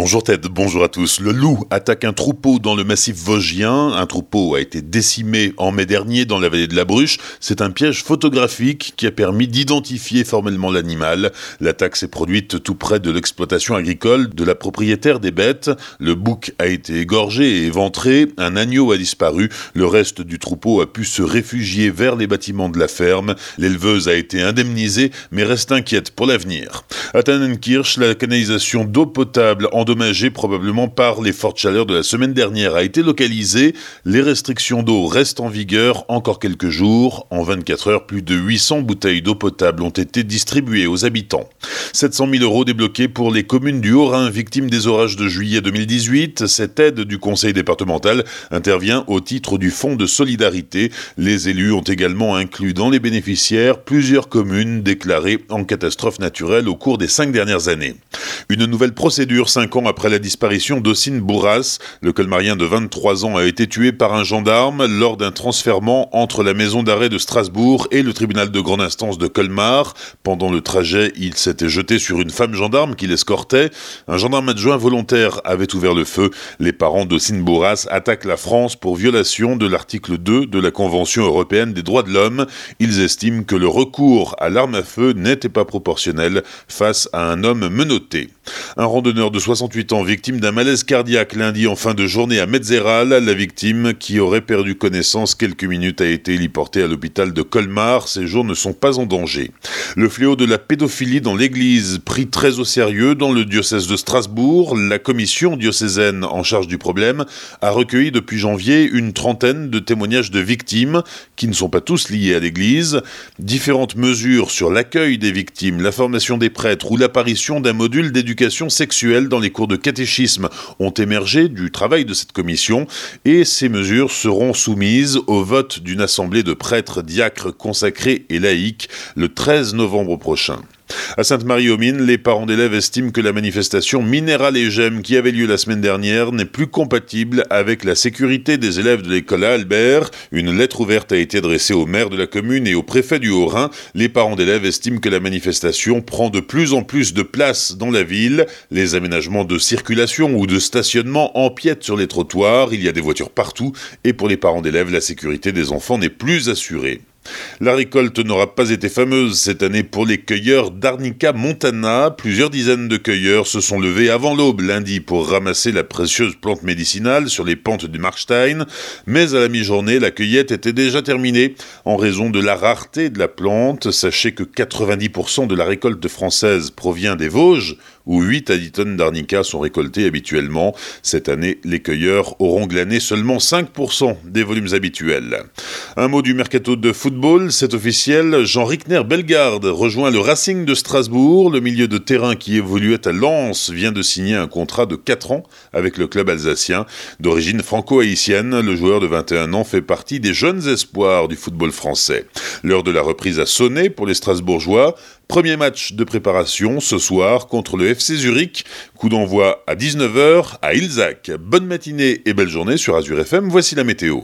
Bonjour Ted, bonjour à tous. Le loup attaque un troupeau dans le massif vosgien. Un troupeau a été décimé en mai dernier dans la vallée de la Bruche. C'est un piège photographique qui a permis d'identifier formellement l'animal. L'attaque s'est produite tout près de l'exploitation agricole de la propriétaire des bêtes. Le bouc a été égorgé et éventré. Un agneau a disparu. Le reste du troupeau a pu se réfugier vers les bâtiments de la ferme. L'éleveuse a été indemnisée mais reste inquiète pour l'avenir. À Tannenkirch, la canalisation d'eau potable endommagé probablement par les fortes chaleurs de la semaine dernière, a été localisé. Les restrictions d'eau restent en vigueur encore quelques jours. En 24 heures, plus de 800 bouteilles d'eau potable ont été distribuées aux habitants. 700 000 euros débloqués pour les communes du Haut-Rhin victimes des orages de juillet 2018. Cette aide du conseil départemental intervient au titre du fonds de solidarité. Les élus ont également inclus dans les bénéficiaires plusieurs communes déclarées en catastrophe naturelle au cours des cinq dernières années. Une nouvelle procédure cinq ans après la disparition d'Ossine Bourras. Le colmarien de 23 ans a été tué par un gendarme lors d'un transfèrement entre la maison d'arrêt de Strasbourg et le tribunal de grande instance de Colmar. Pendant le trajet, il s'était jeté sur une femme gendarme qui l'escortait. Un gendarme adjoint volontaire avait ouvert le feu. Les parents d'Ossine Bourras attaquent la France pour violation de l'article 2 de la Convention européenne des droits de l'homme. Ils estiment que le recours à l'arme à feu n'était pas proportionnel face à un homme menotté. Un randonneur de 68 ans victime d'un malaise cardiaque lundi en fin de journée à Metzeral. La victime, qui aurait perdu connaissance quelques minutes, a été héliportée à l'hôpital de Colmar. Ses jours ne sont pas en danger. Le fléau de la pédophilie dans l'église pris très au sérieux dans le diocèse de Strasbourg. La commission diocésaine en charge du problème a recueilli depuis janvier une trentaine de témoignages de victimes qui ne sont pas tous liés à l'église. Différentes mesures sur l'accueil des victimes, la formation des prêtres ou l'apparition d'un module d'éducation sexuelle dans les cours de catéchisme ont émergé du travail de cette commission et ces mesures seront soumises au vote d'une assemblée de prêtres, diacres, consacrés et laïcs le 13 novembre prochain. À Sainte-Marie-aux-Mines, les parents d'élèves estiment que la manifestation Minéral et Gem qui avait lieu la semaine dernière n'est plus compatible avec la sécurité des élèves de l'école à Albert. Une lettre ouverte a été adressée au maire de la commune et au préfet du Haut-Rhin. Les parents d'élèves estiment que la manifestation prend de plus en plus de place dans la ville. Les aménagements de circulation ou de stationnement empiètent sur les trottoirs. Il y a des voitures partout et pour les parents d'élèves, la sécurité des enfants n'est plus assurée. La récolte n'aura pas été fameuse cette année pour les cueilleurs d'Arnica Montana. Plusieurs dizaines de cueilleurs se sont levés avant l'aube lundi pour ramasser la précieuse plante médicinale sur les pentes du Markstein, mais à la mi-journée, la cueillette était déjà terminée en raison de la rareté de la plante. Sachez que 90% de la récolte française provient des Vosges, où 8 à 10 tonnes d'arnica sont récoltées habituellement. Cette année, les cueilleurs auront glané seulement 5% des volumes habituels. Un mot du mercato de football, c'est officiel, Jean Rickner Bellegarde rejoint le Racing de Strasbourg. Le milieu de terrain qui évoluait à Lens vient de signer un contrat de 4 ans avec le club alsacien. D'origine franco-haïtienne, le joueur de 21 ans fait partie des jeunes espoirs du football français. L'heure de la reprise a sonné pour les Strasbourgeois. Premier match de préparation ce soir contre le FC Zurich. Coup d'envoi à 19h à Ilzac. Bonne matinée et belle journée sur Azure FM. Voici la météo.